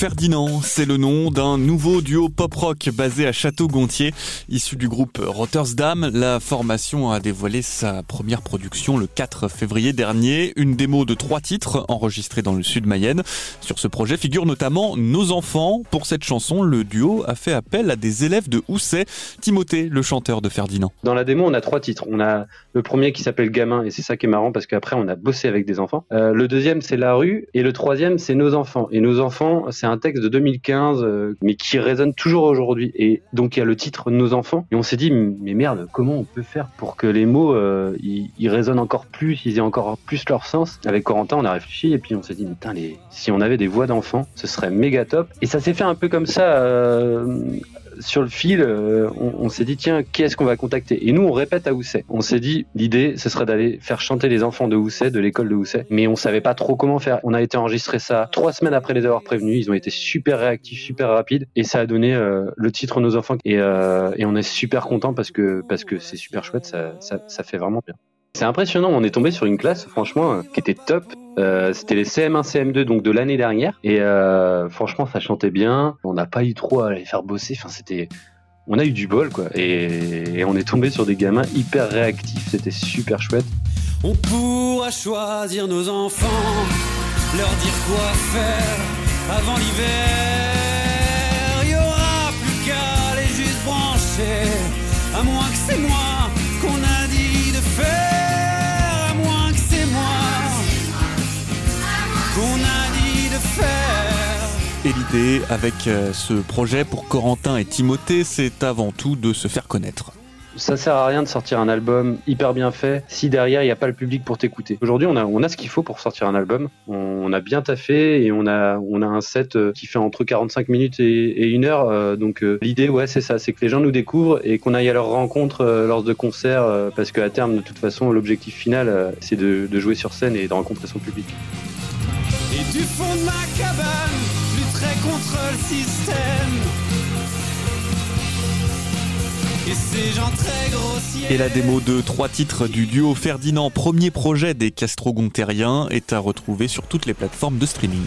Ferdinand, c'est le nom d'un nouveau duo pop-rock basé à Château-Gontier. Issu du groupe Rottersdam, la formation a dévoilé sa première production le 4 février dernier. Une démo de trois titres enregistrés dans le sud Mayenne. Sur ce projet figurent notamment Nos enfants. Pour cette chanson, le duo a fait appel à des élèves de Housset. Timothée, le chanteur de Ferdinand. Dans la démo, on a trois titres. On a le premier qui s'appelle Gamin, et c'est ça qui est marrant parce qu'après, on a bossé avec des enfants. Euh, le deuxième, c'est La rue, et le troisième, c'est Nos enfants. Et Nos enfants, c'est un texte de 2015, euh, mais qui résonne toujours aujourd'hui. Et donc il y a le titre Nos enfants. Et on s'est dit, mais merde, comment on peut faire pour que les mots euh, ils, résonnent encore plus, ils aient encore plus leur sens? Avec Corentin, on a réfléchi et puis on s'est dit, putain, les... si on avait des voix d'enfants, ce serait méga top. Et ça s'est fait un peu comme ça. Euh, sur le fil, euh, on, s'est dit tiens, qui est-ce qu'on va contacter? Et nous, on répète à Housset. On s'est dit l'idée, ce serait d'aller faire chanter les enfants de Housset, de l'école de Housset, mais on savait pas trop comment faire. On a été enregistrer ça trois semaines après les avoir prévenus. Ils ont été super réactifs, super rapides, et ça a donné euh, le titre Nos enfants. Et, euh, et on est super content parce que parce que c'est super chouette, ça, ça fait vraiment bien. C'est impressionnant, on est tombé sur une classe, franchement, qui était top. Euh, c'était les CM1, CM2 donc de l'année dernière et euh, franchement ça chantait bien. On n'a pas eu trop à les faire bosser. Enfin c'était, on a eu du bol quoi et, on est tombé sur des gamins hyper réactifs. C'était super chouette. On pourra choisir nos enfants, leur dire quoi faire avant l'hiver. Et l'idée avec euh, ce projet pour Corentin et Timothée, c'est avant tout de se faire connaître ça sert à rien de sortir un album hyper bien fait si derrière il n'y a pas le public pour t'écouter. Aujourd'hui, on a, on a ce qu'il faut pour sortir un album. On, a bien taffé et on a, on a un set euh, qui fait entre 45 minutes et, une heure. Euh, donc l'idée, ouais, c'est ça, c'est que les gens nous découvrent et qu'on aille à leur rencontre lors de concerts parce qu'à terme, de toute façon, l'objectif final, c'est de, de jouer sur scène et de rencontrer son public. Et la démo de trois titres du duo Ferdinand, premier projet des Castro-Gontériens, est à retrouver sur toutes les plateformes de streaming.